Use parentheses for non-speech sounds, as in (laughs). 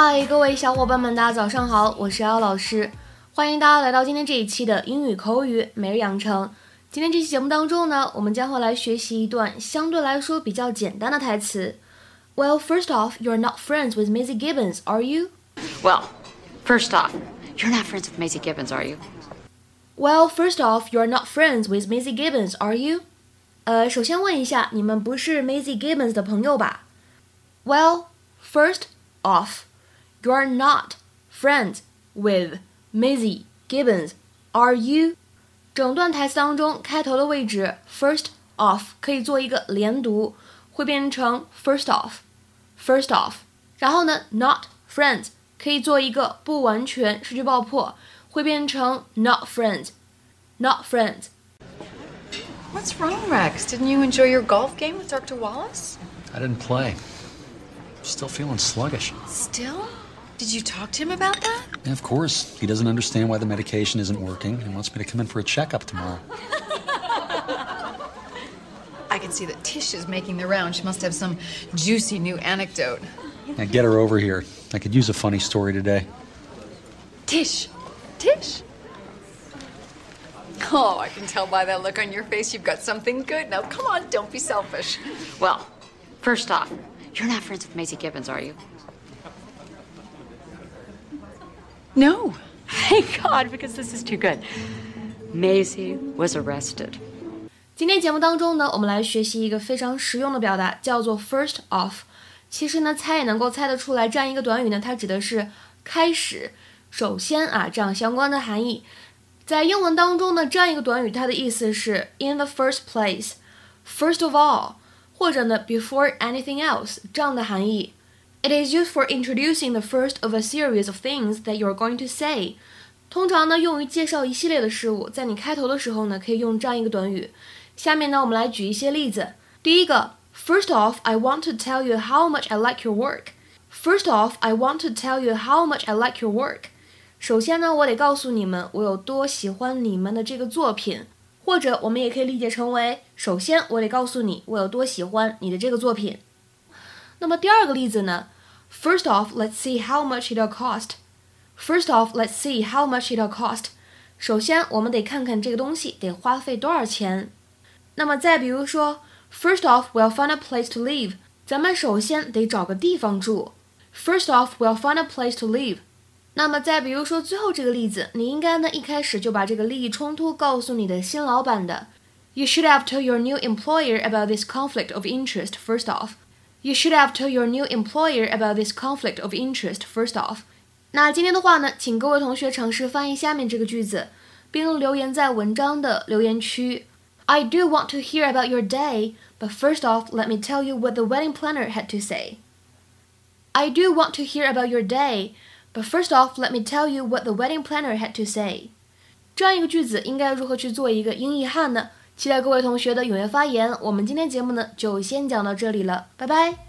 嗨，各位小伙伴们，大家早上好，我是姚老师，欢迎大家来到今天这一期的英语口语每日养成。今天这期节目当中呢，我们将会来学习一段相对来说比较简单的台词。Well, first off, you're not friends with Maisie Gibbons, are you? Well, first off, you're not friends with Maisie Gibbons, are you? Well, first off, you're not friends with Maisie Gibbons, are you? 呃，首先问一下，你们不是 Maisie Gibbons 的朋友吧？Well, first off, You are not friends with Maisy Gibbons, are you？整段台词当中，开头的位置 first off 可以做一个连读，会变成 first off，first off。然后呢，not friends 可以做一个不完全失去爆破，会变成 not friends，not friends。What's wrong, Rex? Didn't you enjoy your golf game with Dr. Wallace? I didn't play. I'm still feeling sluggish. Still? Did you talk to him about that? And of course, he doesn't understand why the medication isn't working and wants me to come in for a checkup tomorrow. (laughs) I can see that Tish is making the round. She must have some juicy new anecdote. Now get her over here. I could use a funny story today. Tish! Tish! Oh, I can tell by that look on your face you've got something good. Now, come on, don't be selfish. Well, first off, you're not friends with Maisy Gibbons, are you? No. Thank God, because this is too good. Maisy was arrested. 今天节目当中呢，我们来学习一个非常实用的表达，叫做 first off。其实呢，猜也能够猜得出来，这样一个短语呢，它指的是开始、首先啊这样相关的含义。在英文当中呢，这样一个短语它的意思是 in the first place、first of all，或者呢 before anything else 这样的含义。It is used for introducing the first of a series of things that you're going to say。通常呢，用于介绍一系列的事物，在你开头的时候呢，可以用这样一个短语。下面呢，我们来举一些例子。第一个，First off, I want to tell you how much I like your work. First off, I want to tell you how much I like your work. 首先呢，我得告诉你们我有多喜欢你们的这个作品，或者我们也可以理解成为，首先我得告诉你我有多喜欢你的这个作品。 那么第二个例子呢？First off, let's see how much it'll cost. First off, let's see how much it'll cost. 首先我们得看看这个东西得花费多少钱。那么再比如说，First off, we'll find a place to live. 咱们首先得找个地方住。First off, we'll find a place to live. 那么再比如说最后这个例子，你应该呢一开始就把这个利益冲突告诉你的新老板的。You should have told your new employer about this conflict of interest first off. You should have told your new employer about this conflict of interest first off. 那今天的话呢，请各位同学尝试翻译下面这个句子，并留言在文章的留言区。I do want to hear about your day, but first off, let me tell you what the wedding planner had to say. I do want to hear about your day, but first off, let me tell you what the wedding planner had to say. 这样一个句子应该如何去做一个英译汉呢？ 期待各位同学的踊跃发言。我们今天节目呢就先讲到这里了，拜拜。